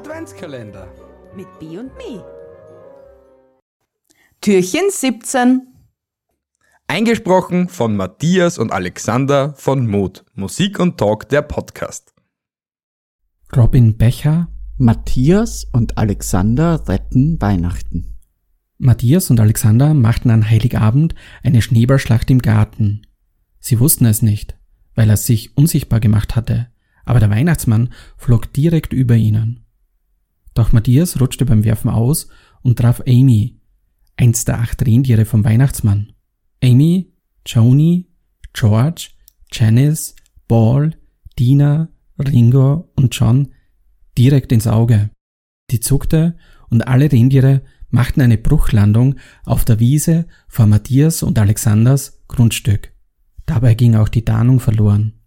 Adventskalender. Mit B und Me. Türchen 17. Eingesprochen von Matthias und Alexander von Mut. Musik und Talk, der Podcast. Robin Becher, Matthias und Alexander retten Weihnachten. Matthias und Alexander machten an Heiligabend eine Schneeballschlacht im Garten. Sie wussten es nicht, weil er sich unsichtbar gemacht hatte, aber der Weihnachtsmann flog direkt über ihnen. Doch Matthias rutschte beim Werfen aus und traf Amy, eins der acht Rentiere vom Weihnachtsmann. Amy, Joni, George, Janice, Ball, Dina, Ringo und John direkt ins Auge. Die zuckte und alle Rentiere machten eine Bruchlandung auf der Wiese vor Matthias und Alexanders Grundstück. Dabei ging auch die Tarnung verloren,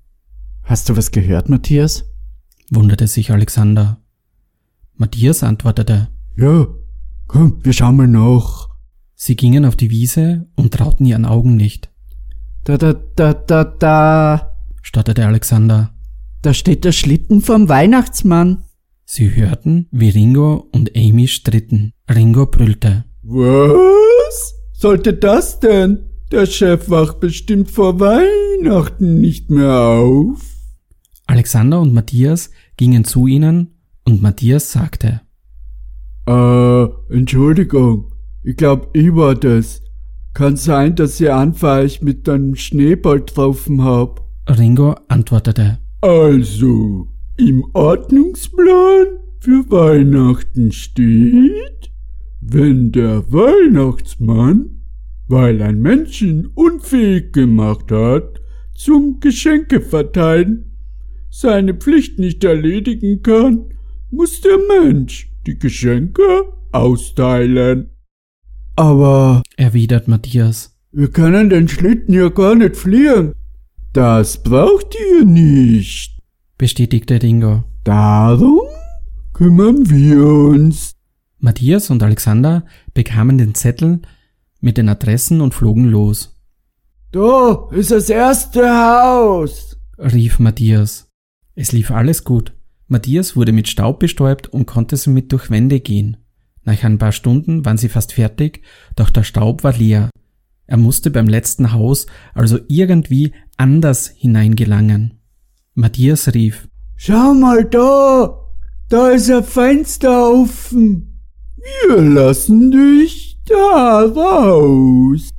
Hast du was gehört, Matthias? wunderte sich Alexander. Matthias antwortete. Ja, komm, wir schauen mal nach. Sie gingen auf die Wiese und trauten ihren Augen nicht, Da, da, da, da, da. stotterte Alexander. Da steht der Schlitten vom Weihnachtsmann. Sie hörten, wie Ringo und Amy stritten. Ringo brüllte. Was? Sollte das denn? Der Chef wacht bestimmt vor Weihnachten nicht mehr auf. Alexander und Matthias gingen zu ihnen und Matthias sagte. Äh, Entschuldigung. Ich glaub, ich war das. Kann sein, dass einfach ich mit einem Schneeball getroffen hab. Ringo antwortete. Also, im Ordnungsplan für Weihnachten steht, wenn der Weihnachtsmann, weil ein Menschen unfähig gemacht hat, zum Geschenke verteilen, seine Pflicht nicht erledigen kann, muss der Mensch die Geschenke austeilen. Aber erwidert Matthias. wir können den Schlitten ja gar nicht fliehen. Das braucht ihr nicht. bestätigte Ringo. Darum kümmern wir uns. Matthias und Alexander bekamen den Zettel mit den Adressen und flogen los, Da ist das erste Haus. rief Matthias. Es lief alles gut. Matthias wurde mit Staub bestäubt und konnte somit durch Wände gehen. Nach ein paar Stunden waren sie fast fertig, doch der Staub war leer. Er musste beim letzten Haus also irgendwie anders hineingelangen. Matthias rief, Schau mal da. Da ist ein Fenster offen. Wir lassen dich da raus.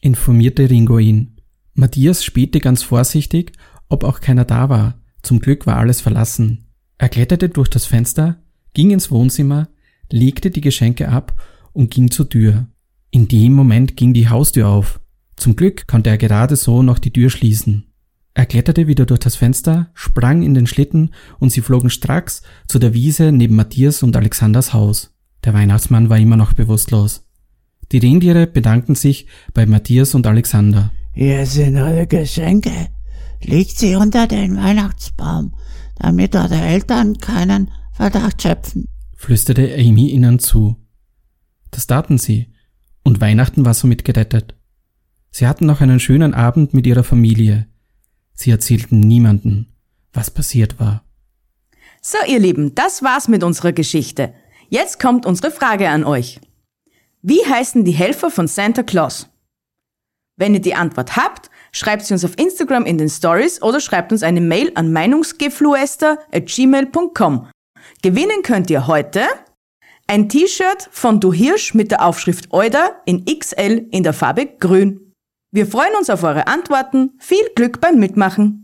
informierte Ringo ihn. Matthias spähte ganz vorsichtig, ob auch keiner da war. Zum Glück war alles verlassen. Er kletterte durch das Fenster, ging ins Wohnzimmer, legte die Geschenke ab und ging zur Tür. In dem Moment ging die Haustür auf. Zum Glück konnte er gerade so noch die Tür schließen. Er kletterte wieder durch das Fenster, sprang in den Schlitten und sie flogen stracks zu der Wiese neben Matthias und Alexanders Haus. Der Weihnachtsmann war immer noch bewusstlos. Die Rentiere bedankten sich bei Matthias und Alexander. Hier sind eure Geschenke. Legt sie unter den Weihnachtsbaum, damit eure Eltern keinen Verdacht schöpfen. flüsterte Amy ihnen zu. Das taten sie, und Weihnachten war somit gerettet. Sie hatten noch einen schönen Abend mit ihrer Familie. Sie erzählten niemanden, was passiert war. So, ihr Lieben, das war's mit unserer Geschichte. Jetzt kommt unsere Frage an euch. Wie heißen die Helfer von Santa Claus? Wenn ihr die Antwort habt, schreibt sie uns auf Instagram in den Stories oder schreibt uns eine Mail an meinungsgefluester@gmail.com. Gewinnen könnt ihr heute ein T-Shirt von Du Hirsch mit der Aufschrift Euda in XL in der Farbe Grün. Wir freuen uns auf eure Antworten. Viel Glück beim Mitmachen.